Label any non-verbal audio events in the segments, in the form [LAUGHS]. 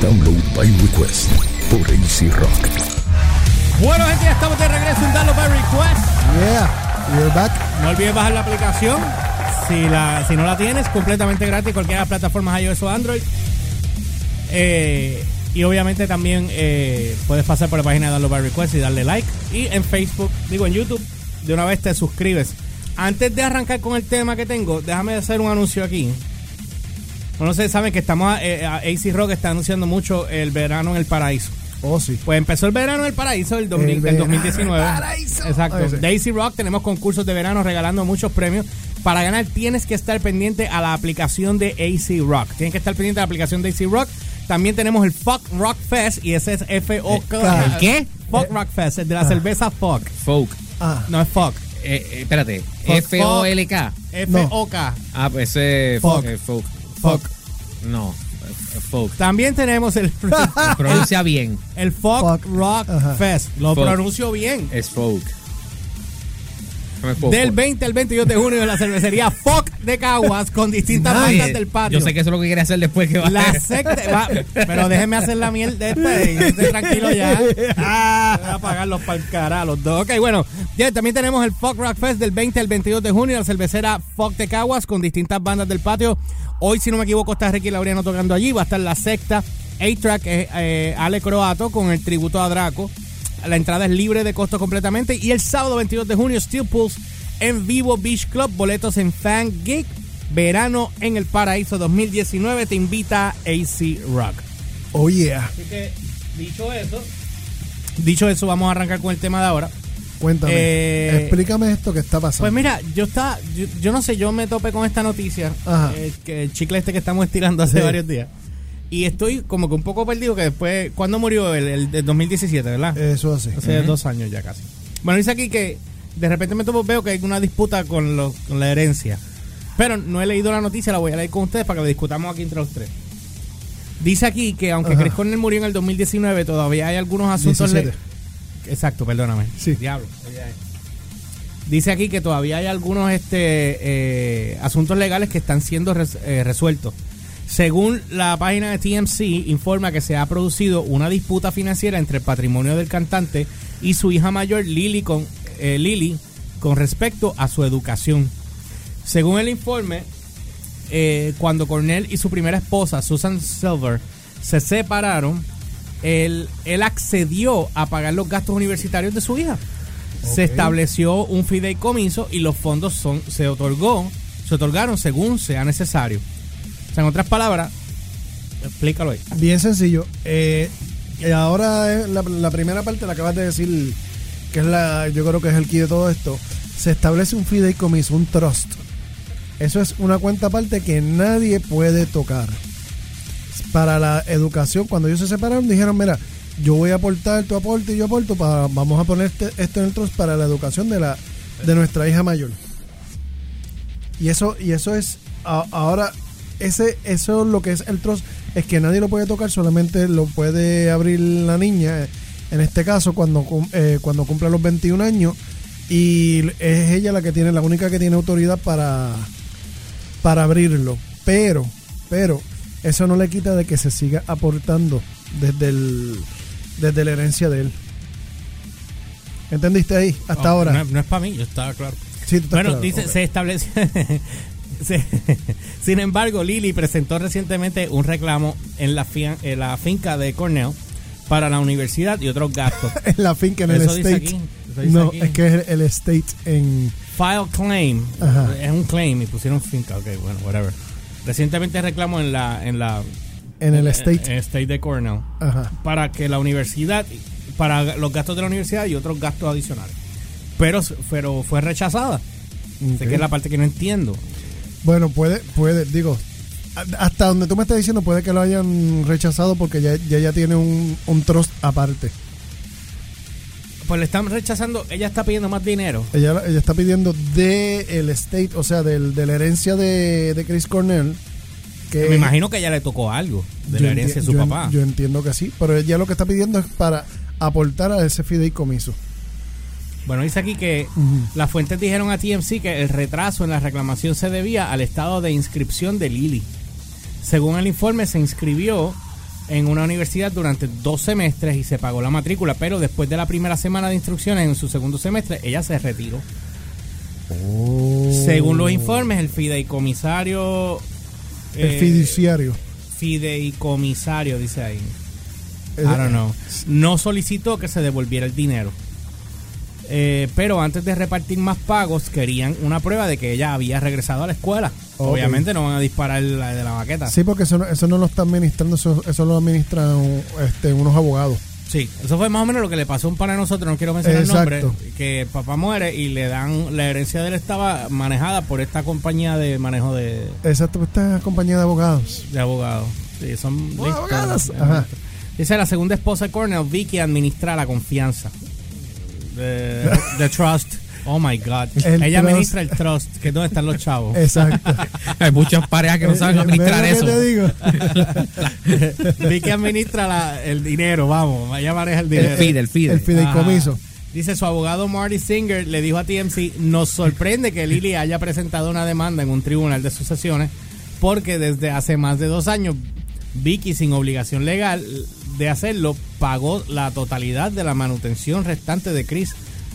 Download by request por AC Rock. Bueno, gente, ya estamos de regreso en Download by Request. Yeah, we're back. No olvides bajar la aplicación. Si, la, si no la tienes, completamente gratis, cualquiera de las plataformas iOS o Android. Eh, y obviamente también eh, puedes pasar por la página de Download by Request y darle like. Y en Facebook, digo en YouTube, de una vez te suscribes. Antes de arrancar con el tema que tengo, déjame hacer un anuncio aquí. Bueno, ustedes saben que estamos, eh, AC Rock está anunciando mucho el verano en el paraíso. Oh, sí. Pues empezó el verano en el paraíso del, 2000 El del verano 2019. en el paraíso. Exacto. Ese. Daisy Rock tenemos concursos de verano regalando muchos premios. Para ganar tienes que estar pendiente a la aplicación de AC Rock. Tienes que estar pendiente a la aplicación de AC Rock. También tenemos el Fuck Rock Fest y ese es F-O-K. ¿El qué? Fuck Rock Fest, el de la cerveza Fuck. Folk. Ah, No es Fuck. Eh, eh, espérate. Fuck, F-O-L-K. F-O-K. Ah, pues ese Folk. Folk. fuck. No. eh, Folk. También tenemos el, [LAUGHS] Pronuncia bien. el Fuck, Fuck. Rock. Fest. Lo pronuncio bien. Es folk. Del 20 al 22 de junio en la cervecería Fuck de Caguas con distintas bandas del patio. Yo sé que eso es lo que quiere hacer después que va La secta. va, pero déjeme hacer la miel de este. tranquilo ya. Ah, voy a pagarlos para el cara los dos. Ok, bueno. ya también tenemos el Fuck Rock Fest del 20 al 22 de junio. La cervecera Fuck de Caguas con distintas bandas del patio. Hoy, si no me equivoco, está Ricky Laureano tocando allí. Va a estar la secta A-Track, eh, eh, Ale Croato con el tributo a Draco. La entrada es libre de costo completamente. Y el sábado 22 de junio, Steel Pulse en Vivo Beach Club. Boletos en Fan Geek. Verano en el Paraíso 2019 te invita AC Rock. Oh, yeah. Así que, dicho eso, dicho eso, vamos a arrancar con el tema de ahora. Cuéntame. Eh, Explícame esto que está pasando. Pues mira, yo está, yo, yo no sé, yo me topé con esta noticia, Ajá. eh, que el chicle este que estamos estirando hace Sí. varios días. Y estoy como que un poco perdido que después, ¿cuándo murió el, el de 2017, verdad? Eso así. Hace dos años ya casi. Bueno, dice aquí que de repente me topo, veo que hay una disputa con, los- con la herencia. Pero no he leído la noticia, la voy a leer con ustedes para que la discutamos aquí entre los tres. Dice aquí que aunque Ajá. Chris Cornell murió en el 2019, todavía hay algunos asuntos... le- 17. Exacto, perdóname. Sí. Diablo. Dice aquí que todavía hay algunos este, eh, asuntos legales que están siendo res- eh, resueltos. Según la página de TMC, informa que se ha producido una disputa financiera entre el patrimonio del cantante y su hija mayor Lily con, eh, Lily, con respecto a su educación. Según el informe, eh, cuando Cornell y su primera esposa, Susan Silver, se separaron, él, él accedió a pagar los gastos universitarios de su hija. Se estableció un fideicomiso y los fondos son, se otorgó, se otorgaron según sea necesario. O sea, en otras palabras, explícalo ahí. Bien sencillo. Eh, ahora eh, la, primera parte la acabas de decir, que es la, yo creo que es el key de todo esto. Se establece un fideicomiso, un trust. Eso es una cuenta aparte que nadie puede tocar. Para la educación, cuando ellos se separaron, dijeron, mira, yo voy a aportar, tú aporte y yo aporto, para, vamos a poner este- esto en el trust para la educación de la de nuestra hija mayor. Y eso, y eso es ahora ese eso lo que es el trust es que nadie lo puede tocar, solamente lo puede abrir la niña, en este caso cuando eh, cuando cumple los 21 años y es ella la que tiene la única que tiene autoridad para para abrirlo, pero pero eso no le quita de que se siga aportando desde el desde la herencia de él. ¿Entendiste ahí? Hasta Oh, ahora. No, no es para mí, yo estaba claro. Sí, Bueno, claro, dice, se establece. [LAUGHS] [LAUGHS] sin embargo, Lily presentó recientemente un reclamo en la, fia- en la finca de Cornell para la universidad y otros gastos. [LAUGHS] en la finca, en el Eso dice estate. aquí, eso dice no, aquí. es que es el estate en. File claim. Ajá. Es un claim y pusieron finca. Ok, bueno, whatever. Recientemente reclamo en la. En la En el en- estate. en el state de Cornell. Ajá. Para que la universidad. Para los gastos de la universidad y otros gastos adicionales. Pero, pero fue rechazada. Sé Ok. que es la parte que no entiendo. Bueno, puede, puede, digo, hasta donde tú me estás diciendo, puede que lo hayan rechazado porque ya, ya, ya tiene un, un trust aparte. Pues le están rechazando. Ella está pidiendo más dinero. Ella, ella está pidiendo de el estate, o sea, del, de la herencia de, de Chris Cornell. Que Me imagino que ella le tocó algo de la herencia de su yo en- papá. Yo entiendo que sí, pero ella lo que está pidiendo es para aportar a ese fideicomiso. Bueno, dice aquí que las fuentes dijeron a TMC que el retraso en la reclamación se debía al estado de inscripción de Lily. Según el informe, se inscribió en una universidad durante dos semestres y se pagó la matrícula, pero después de la primera semana de instrucciones en su segundo semestre, ella se retiró. Según los informes, el fideicomisario... El eh, fiduciario. fideicomisario, dice ahí. I don't know. No solicitó que se devolviera el dinero. Eh, pero antes de repartir más pagos, querían una prueba de que ella había regresado a la escuela. Obviamente no van a disparar la de la maqueta. Sí, porque eso no, eso no lo está administrando, eso, eso lo administran este, unos abogados. Sí, eso fue más o menos lo que le pasó a un par de nosotros, no quiero mencionar Exacto. el nombre, que papá muere y le dan, la herencia de él estaba manejada por esta compañía de manejo de, Exacto, esta compañía de abogados. de abogados. Sí, son Oh, listos, abogados. Ajá. Dice la segunda esposa de Cornell, Vicky, administra la confianza. De, de Trust. Oh my God. El Ella trust. administra el Trust, que es donde están los chavos. Exacto. Hay muchas parejas que no saben Eh, administrar ¿ves eso. te digo? [LAUGHS] Vicky administra la- el dinero, vamos. Ella maneja el dinero. El FIDE, el FIDE. El fideicomiso. Ajá. Dice su abogado Marty Singer le dijo a TMC, nos sorprende que Lily haya presentado una demanda en un tribunal de sucesiones porque desde hace más de dos años Vicky sin obligación legal de hacerlo pagó la totalidad de la manutención restante de Chris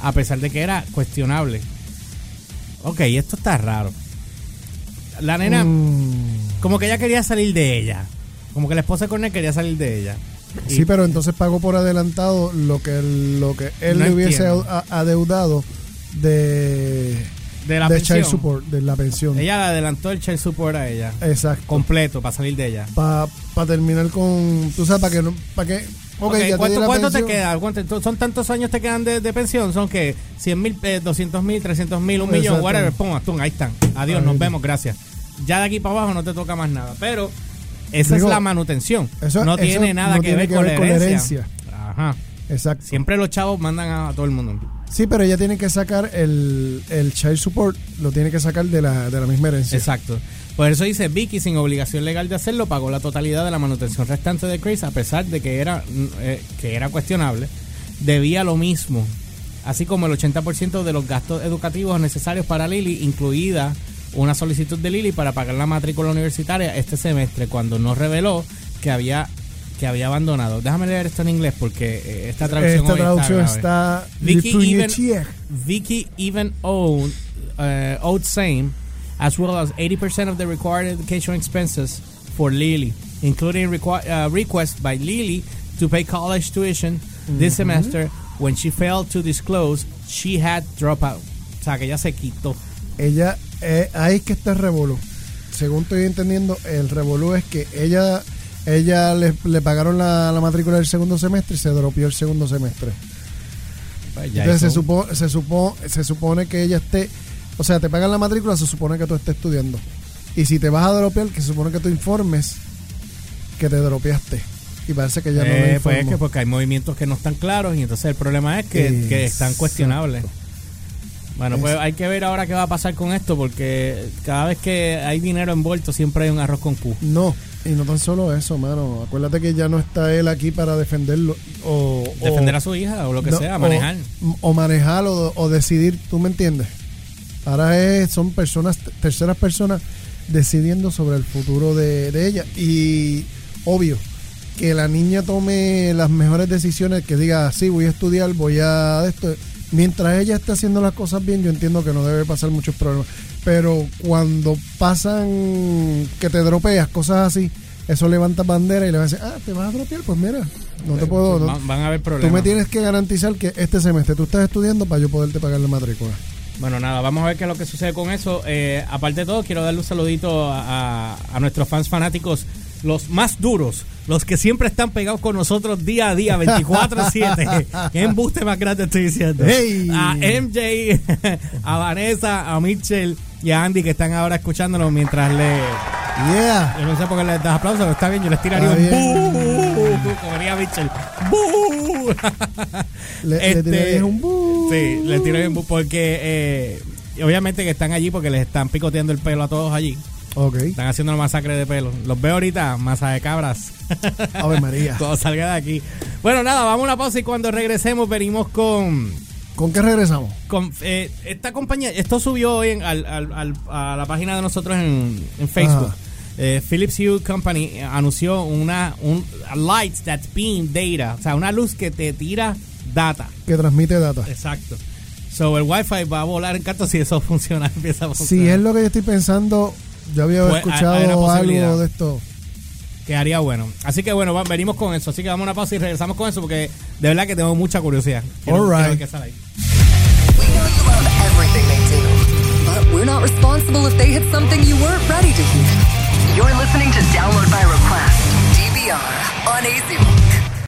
a pesar de que era cuestionable. Ok, esto está raro. La nena, Mm, como que ella quería salir de ella. Como que la esposa de Cornell quería salir de ella. Y- sí, pero entonces pagó por adelantado lo que, lo que él No le hubiese entiendo. adeudado de, de la de pensión. child support, de la pensión. Ella le adelantó el child support a ella. Exacto. Completo, para salir de ella. Para terminar con, tú sabes, para que no, para que, ok, Ok, ya te ¿Cuánto, cuánto te queda? ¿Cuánto- ¿Son tantos años te quedan de, de pensión? ¿Son que 100 mil, 200 mil, 300 mil, un millón, whatever? Pum, pum, ahí están. Adiós, nos vemos, gracias. Ya de aquí para abajo no te toca más nada. Pero esa Digo, es la manutención. eso- no eso tiene nada no que, tiene ver, que con, ver la con la herencia. herencia. Ajá. Exacto. Siempre los chavos mandan a, a todo el mundo. Sí, pero ella tiene que sacar el, el child support, lo tiene que sacar de la, de la misma herencia. Exacto. Por eso dice Vicky, sin obligación legal de hacerlo, pagó la totalidad de la manutención restante de Chris, a pesar de que era, eh, que era cuestionable. Debía lo mismo, así como el 80% de los gastos educativos necesarios para Lily, incluida una solicitud de Lily para pagar la matrícula universitaria este semestre, cuando no reveló que había que había abandonado. Déjame leer esto en inglés porque eh, esta traducción, Esta traducción grave. está... Vicky even. Vicky even owned, uh, owed same, as well as 80% of the required education expenses for Lily, including requi- uh, requests by Lily to pay college tuition this semester when she failed to disclose she had dropout. O sea, que ella se quitó. Ella, eh, ahí es que está el revolú. Según estoy entendiendo, el revolú es que ella ella le, le pagaron la, la matrícula del segundo semestre y se dropió el segundo semestre. Pues Entonces se, supo, se, supo, se supone que ella esté, o sea, te pagan la matrícula, se supone que tú estés estudiando. Y si te vas a dropear, que se supone que tú informes que te dropeaste. Y parece que ya no lo Eh, pues es que porque hay movimientos que no están claros y entonces el problema es que, que están cuestionables. Bueno, pues Es- hay que ver ahora qué va a pasar con esto porque cada vez que hay dinero envuelto siempre hay un arroz con Q. No, y no tan solo eso, mano. Acuérdate que ya no está él aquí para defenderlo. O, o- Defender a su hija o lo que no, sea, o- manejar. O, manejar o, o decidir, ¿tú me entiendes? Ahora es, son personas, terceras personas decidiendo sobre el futuro de, de ella. Y obvio, que la niña tome las mejores decisiones, que diga, sí, voy a estudiar, voy a esto. Mientras ella esté haciendo las cosas bien, yo entiendo que no debe pasar muchos problemas. Pero cuando pasan que te dropeas, cosas así, eso levanta bandera y le va a decir, ah, te vas a dropear, pues mira, no te puedo... no- Van, a haber Tú problemas. me tienes que garantizar que este semestre tú estás estudiando para yo poderte pagar la matrícula. Bueno, nada, vamos a ver qué es lo que sucede con eso. Eh, aparte de todo, quiero darle un saludito a, a- a nuestros fans fanáticos, los más duros, los que siempre están pegados con nosotros día a día, 24-7. [LAUGHS] Qué embuste más grande estoy diciendo. ¡Hey! A MJ, [LAUGHS] a Vanessa, a Mitchell y a Andy que están ahora escuchándonos mientras le... Yeah. Yo no sé por qué les das aplausos, pero está bien, yo les tiraría un. ¡bú! Como diría Mitchell. ¡Bú! Le, le Este, tirarías un bu. Sí, le tiro bien bu- porque eh, obviamente que están allí porque les están picoteando el pelo a todos allí. Ok. Están haciendo una masacre de pelo. Los veo ahorita, masa de cabras. Ave María. [LAUGHS] Cuando salga de aquí. Bueno, nada, vamos a una pausa y cuando regresemos venimos con, ¿Con qué regresamos? con eh, esta compañía. Esto subió hoy en- al- al- al- a la página de nosotros en, en Facebook. Eh, Philips Hue Company anunció una un a light that beam data, o sea, una luz que te tira data. Que transmite data. Exacto. So el Wi-Fi va a volar en canto si eso [LAUGHS] funciona, empieza a funcionar. Si es lo que yo estoy pensando, yo había Pues, escuchado algo de esto. que haría bueno. Así que bueno, va- venimos con eso. Así que vamos a una pausa y regresamos con eso porque de verdad que tengo mucha curiosidad. Quiero- All right. qué sale ahí. We know you love everything they do, but we're not responsible if they hit something you weren't ready to hear. You're listening to Download by Request, DVR, on Rock.